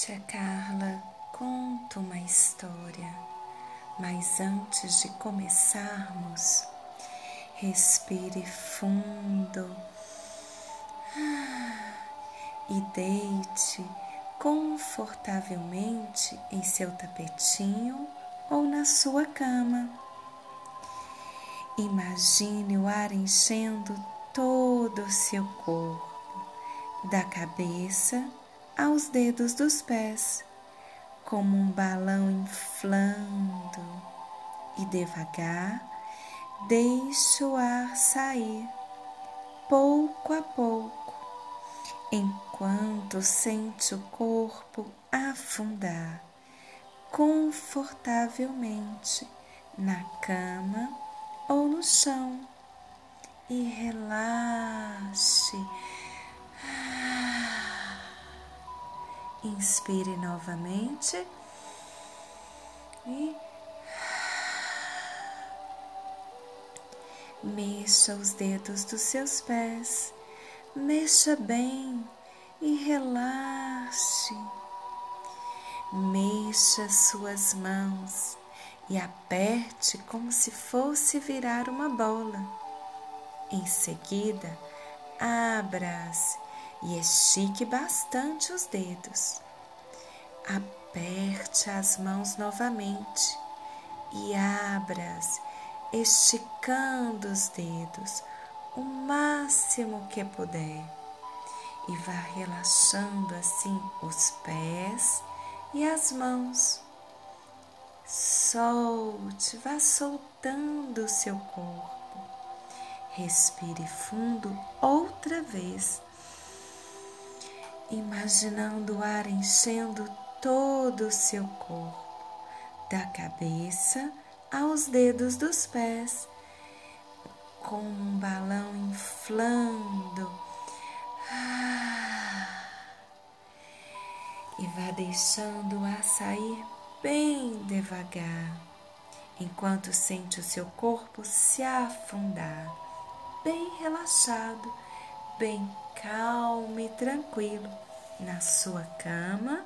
Tia Carla conta uma história, mas antes de começarmos, respire fundo e deite confortavelmente em seu tapetinho ou na sua cama. Imagine o ar enchendo todo o seu corpo, da cabeça aos dedos dos pés, como um balão inflando, e devagar deixe o ar sair, pouco a pouco, enquanto sente o corpo afundar confortavelmente na cama ou no chão e relaxe. Inspire novamente e mexa os dedos dos seus pés, mexa bem e relaxe. Mexa suas mãos e aperte como se fosse virar uma bola. Em seguida, abra-as e estique bastante os dedos. Aperte as mãos novamente e abra-as, esticando os dedos o máximo que puder. E vá relaxando assim os pés e as mãos. Solte, vá soltando o seu corpo. Respire fundo outra vez imaginando o ar enchendo todo o seu corpo, da cabeça aos dedos dos pés, com um balão inflando. E vá deixando o ar sair bem devagar, enquanto sente o seu corpo se afundar, bem relaxado, bem calmo e tranquilo na sua cama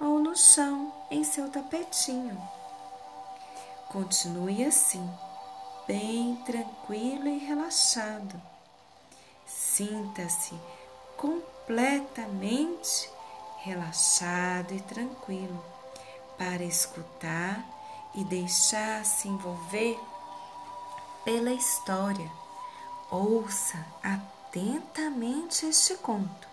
ou no chão em seu tapetinho. Continue assim, bem tranquilo e relaxado. Sinta-se completamente relaxado e tranquilo para escutar e deixar-se envolver pela história. Ouça até atentamente este conto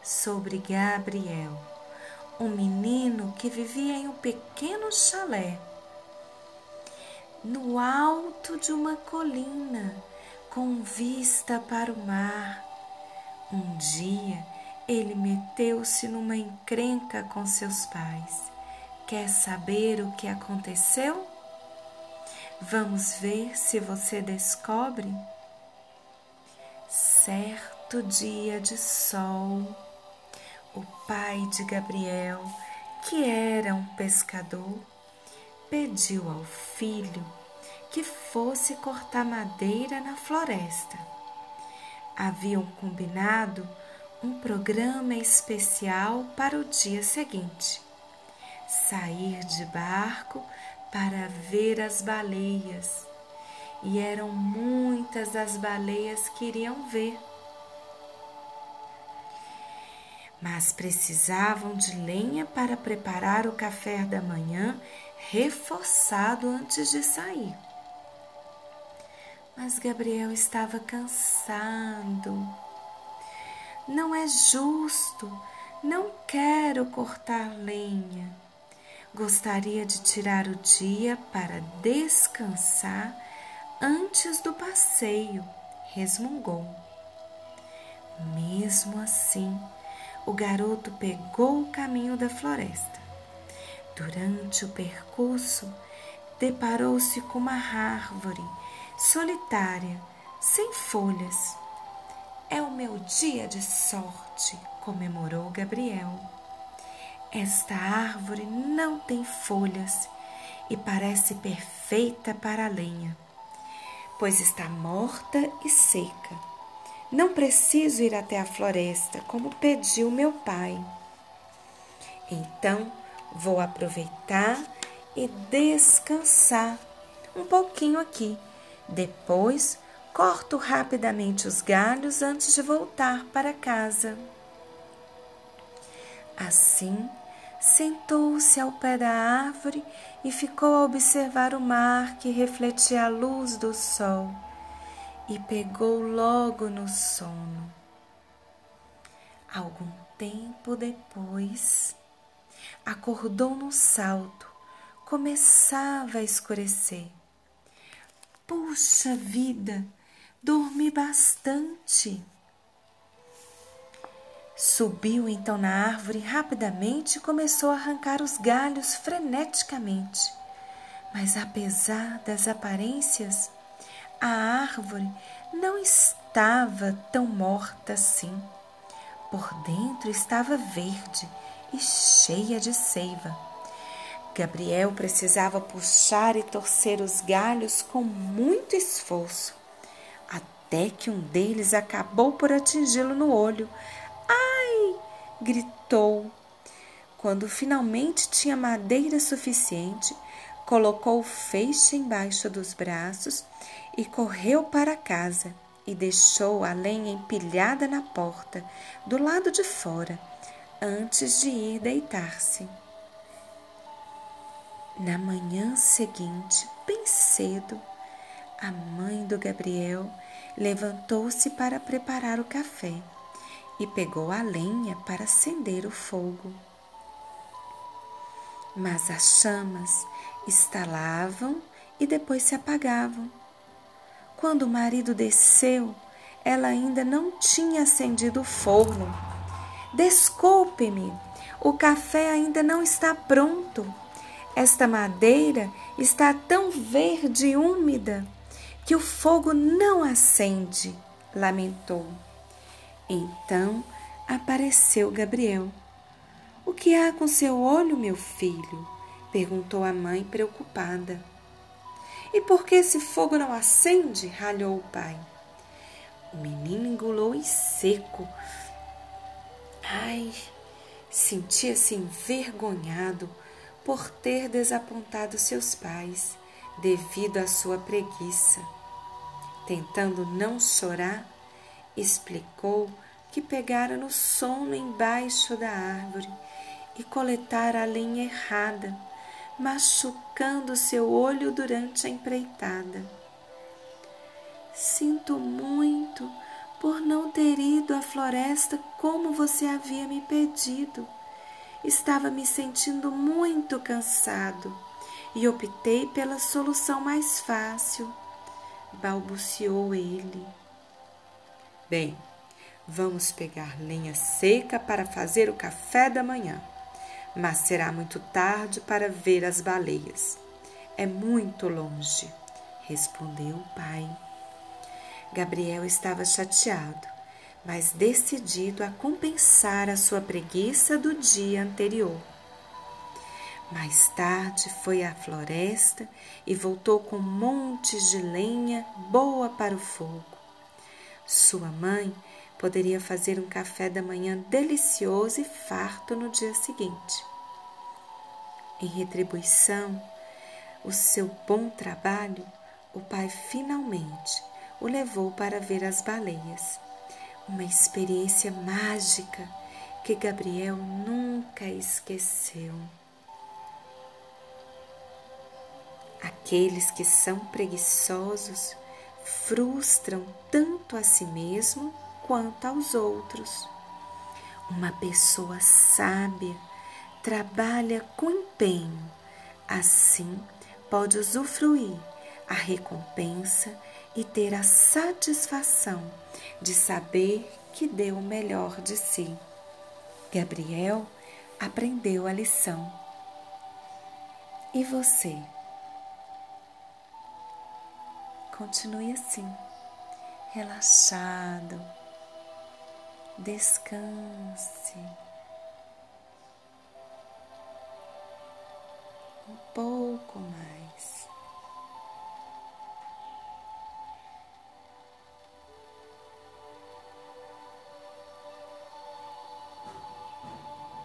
sobre Gabriel, um menino que vivia em um pequeno chalé no alto de uma colina com vista para o mar. Um dia ele meteu-se numa encrenca com seus pais. Quer saber o que aconteceu? Vamos ver se você descobre certo dia de sol, o pai de Gabriel, que era um pescador, pediu ao filho que fosse cortar madeira na floresta. Haviam combinado um programa especial para o dia seguinte. Sair de barco para ver as baleias e eram muitas as baleias que iriam ver. Mas precisavam de lenha para preparar o café da manhã, reforçado antes de sair. Mas Gabriel estava cansado. Não é justo, não quero cortar lenha. Gostaria de tirar o dia para descansar antes do passeio, resmungou. Mesmo assim, o garoto pegou o caminho da floresta. Durante o percurso, deparou-se com uma árvore solitária, sem folhas. É o meu dia de sorte, comemorou Gabriel. Esta árvore não tem folhas e parece perfeita para a lenha pois está morta e seca. Não preciso ir até a floresta, como pediu meu pai. Então vou aproveitar e descansar um pouquinho aqui. Depois corto rapidamente os galhos antes de voltar para casa. Assim, sentou-se ao pé da árvore e ficou a observar o mar que refletia a luz do sol e pegou logo no sono. Algum tempo depois, acordou num salto, começava a escurecer. Puxa vida, dormi bastante. Subiu então na árvore rapidamente e começou a arrancar os galhos freneticamente. Mas apesar das aparências, a árvore não estava tão morta assim. Por dentro estava verde e cheia de seiva. Gabriel precisava puxar e torcer os galhos com muito esforço, até que um deles acabou por atingi-lo no olho, gritou. Quando finalmente tinha madeira suficiente, colocou o feixe embaixo dos braços e correu para casa e deixou a lenha empilhada na porta, do lado de fora, antes de ir deitar-se. Na manhã seguinte, bem cedo, a mãe do Gabriel levantou-se para preparar o café e pegou a lenha para acender o fogo. Mas as chamas estalavam e depois se apagavam. Quando o marido desceu, ela ainda não tinha acendido o forno. Desculpe-me, o café ainda não está pronto. Esta madeira está tão verde e úmida que o fogo não acende, lamentou. Então apareceu Gabriel. O que há com seu olho, meu filho? perguntou a mãe preocupada. E por que esse fogo não acende? ralhou o pai. O menino engolou em seco. Ai, sentia-se envergonhado por ter desapontado seus pais devido à sua preguiça. Tentando não chorar, explicou que pegara no sono embaixo da árvore e coletara a lenha errada, machucando seu olho durante a empreitada. Sinto muito por não ter ido à floresta como você havia me pedido. Estava me sentindo muito cansado e optei pela solução mais fácil, balbuciou ele. Bem, vamos pegar lenha seca para fazer o café da manhã, mas será muito tarde para ver as baleias. É muito longe, respondeu o pai. Gabriel estava chateado, mas decidido a compensar a sua preguiça do dia anterior. Mais tarde foi à floresta e voltou com montes de lenha boa para o fogo. Sua mãe poderia fazer um café da manhã delicioso e farto no dia seguinte. Em retribuição, o seu bom trabalho, o pai finalmente o levou para ver as baleias. Uma experiência mágica que Gabriel nunca esqueceu. Aqueles que são preguiçosos frustram tanto a si mesmo quanto aos outros. Uma pessoa sábia trabalha com empenho, assim pode usufruir a recompensa e ter a satisfação de saber que deu o melhor de si. Gabriel aprendeu a lição. E você? Continue assim, relaxado. Descanse. Um pouco mais.